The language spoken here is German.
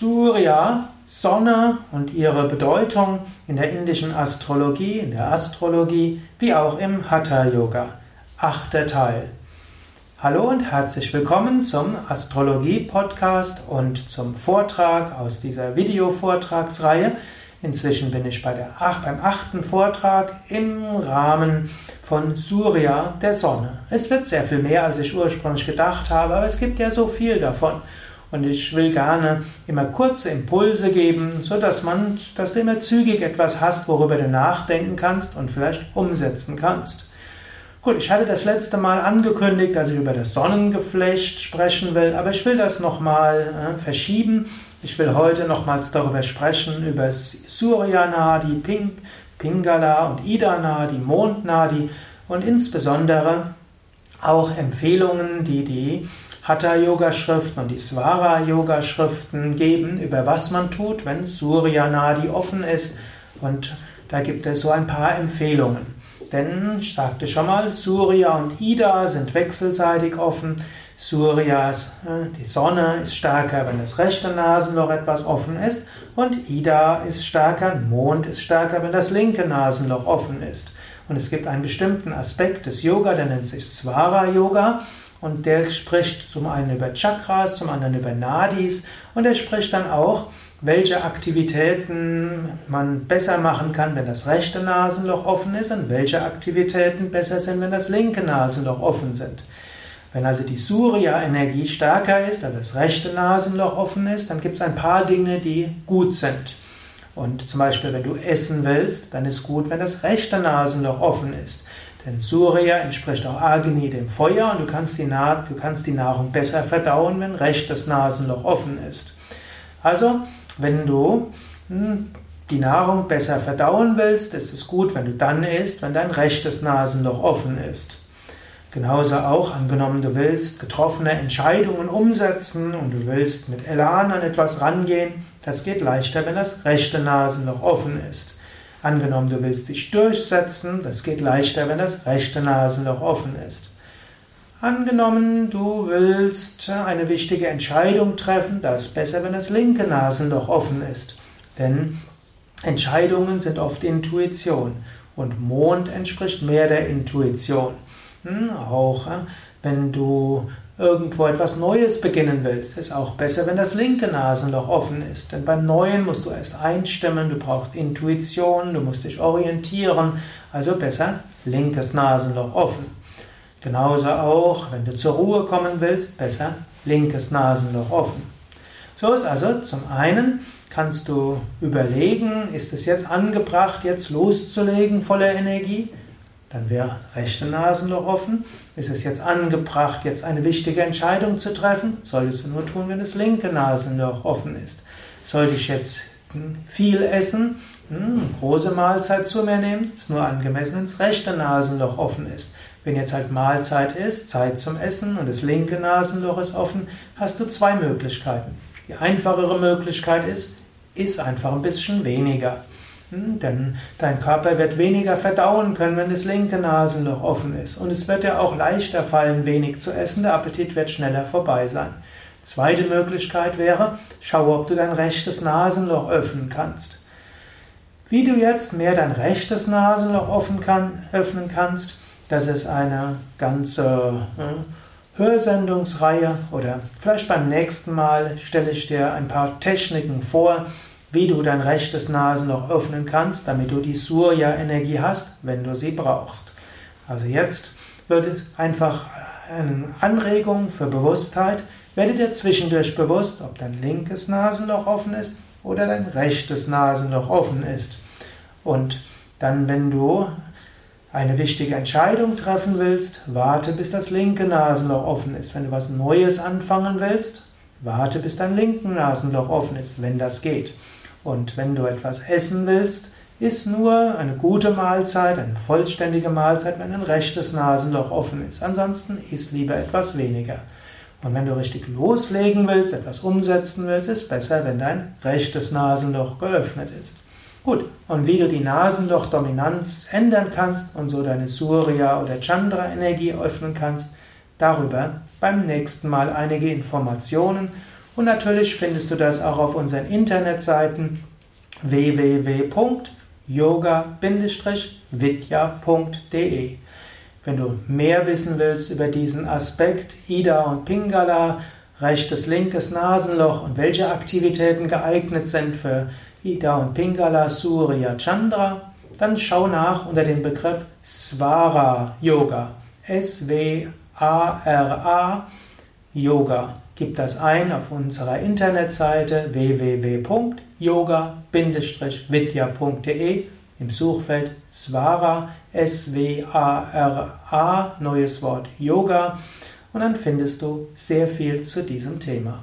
Surya, Sonne und ihre Bedeutung in der indischen Astrologie, in der Astrologie, wie auch im Hatha Yoga. Achter Teil. Hallo und herzlich willkommen zum Astrologie Podcast und zum Vortrag aus dieser Videovortragsreihe. Inzwischen bin ich bei der, beim achten Vortrag im Rahmen von Surya, der Sonne. Es wird sehr viel mehr, als ich ursprünglich gedacht habe, aber es gibt ja so viel davon. Und ich will gerne immer kurze Impulse geben, so dass man, dass du immer zügig etwas hast, worüber du nachdenken kannst und vielleicht umsetzen kannst. Gut, ich hatte das letzte Mal angekündigt, dass ich über das Sonnengeflecht sprechen will, aber ich will das nochmal äh, verschieben. Ich will heute nochmals darüber sprechen, über Surya Nadi, Ping, Pingala und Ida Nadi, Mond Nadi und insbesondere auch Empfehlungen, die die Hatha-Yoga-Schriften und die Svara-Yoga-Schriften geben, über was man tut, wenn Surya Nadi offen ist. Und da gibt es so ein paar Empfehlungen. Denn ich sagte schon mal, Surya und Ida sind wechselseitig offen. Surya, äh, die Sonne ist stärker, wenn das rechte Nasenloch etwas offen ist. Und Ida ist stärker, Mond ist stärker, wenn das linke Nasenloch offen ist. Und es gibt einen bestimmten Aspekt des Yoga, der nennt sich Svara Yoga. Und der spricht zum einen über Chakras, zum anderen über Nadis und er spricht dann auch, welche Aktivitäten man besser machen kann, wenn das rechte Nasenloch offen ist und welche Aktivitäten besser sind, wenn das linke Nasenloch offen sind. Wenn also die Surya-Energie stärker ist, also das rechte Nasenloch offen ist, dann gibt es ein paar Dinge, die gut sind. Und zum Beispiel, wenn du essen willst, dann ist gut, wenn das rechte Nasenloch offen ist. Denn Surya entspricht auch Agni, dem Feuer, und du kannst, die du kannst die Nahrung besser verdauen, wenn rechtes Nasenloch offen ist. Also, wenn du hm, die Nahrung besser verdauen willst, ist es gut, wenn du dann isst, wenn dein rechtes Nasenloch offen ist. Genauso auch, angenommen, du willst getroffene Entscheidungen umsetzen und du willst mit Elan an etwas rangehen, das geht leichter, wenn das rechte Nasenloch offen ist. Angenommen, du willst dich durchsetzen, das geht leichter, wenn das rechte Nasenloch offen ist. Angenommen, du willst eine wichtige Entscheidung treffen, das ist besser, wenn das linke Nasenloch offen ist. Denn Entscheidungen sind oft Intuition und Mond entspricht mehr der Intuition. Hm, auch äh, wenn du irgendwo etwas Neues beginnen willst, ist auch besser, wenn das linke Nasenloch offen ist. Denn beim Neuen musst du erst einstimmen, du brauchst Intuition, du musst dich orientieren, also besser linkes Nasenloch offen. Genauso auch, wenn du zur Ruhe kommen willst, besser linkes Nasenloch offen. So ist also zum einen kannst du überlegen, ist es jetzt angebracht, jetzt loszulegen voller Energie? Dann wäre rechte Nasenloch offen. Ist es jetzt angebracht, jetzt eine wichtige Entscheidung zu treffen? Solltest du nur tun, wenn das linke Nasenloch offen ist. Sollte ich jetzt viel essen, hm, große Mahlzeit zu mir nehmen? Ist nur angemessen, wenn das rechte Nasenloch offen ist. Wenn jetzt halt Mahlzeit ist, Zeit zum Essen und das linke Nasenloch ist offen, hast du zwei Möglichkeiten. Die einfachere Möglichkeit ist, iss einfach ein bisschen weniger. Hm, denn dein Körper wird weniger verdauen können, wenn das linke Nasenloch offen ist. Und es wird dir auch leichter fallen, wenig zu essen. Der Appetit wird schneller vorbei sein. Zweite Möglichkeit wäre, schau, ob du dein rechtes Nasenloch öffnen kannst. Wie du jetzt mehr dein rechtes Nasenloch kann, öffnen kannst, das ist eine ganze äh, Hörsendungsreihe oder vielleicht beim nächsten Mal stelle ich dir ein paar Techniken vor, wie du dein rechtes Nasenloch öffnen kannst, damit du die Surya-Energie hast, wenn du sie brauchst. Also jetzt wird einfach eine Anregung für Bewusstheit. Werde dir zwischendurch bewusst, ob dein linkes Nasenloch offen ist oder dein rechtes Nasenloch offen ist. Und dann, wenn du eine wichtige Entscheidung treffen willst, warte, bis das linke Nasenloch offen ist. Wenn du was Neues anfangen willst, warte, bis dein linkes Nasenloch offen ist, wenn das geht. Und wenn du etwas essen willst, ist nur eine gute Mahlzeit, eine vollständige Mahlzeit, wenn ein rechtes Nasenloch offen ist. Ansonsten isst lieber etwas weniger. Und wenn du richtig loslegen willst, etwas umsetzen willst, ist besser, wenn dein rechtes Nasenloch geöffnet ist. Gut, und wie du die Nasenloch-Dominanz ändern kannst und so deine Surya- oder Chandra-Energie öffnen kannst, darüber beim nächsten Mal einige Informationen Und natürlich findest du das auch auf unseren Internetseiten www.yoga-vidya.de. Wenn du mehr wissen willst über diesen Aspekt Ida und Pingala, rechtes, linkes Nasenloch und welche Aktivitäten geeignet sind für Ida und Pingala, Surya, Chandra, dann schau nach unter dem Begriff Svara Yoga. S-W-A-R-A Yoga. Gib das ein auf unserer Internetseite www.yoga-vidya.de im Suchfeld Svara, S-W-A-R-A, neues Wort Yoga, und dann findest du sehr viel zu diesem Thema.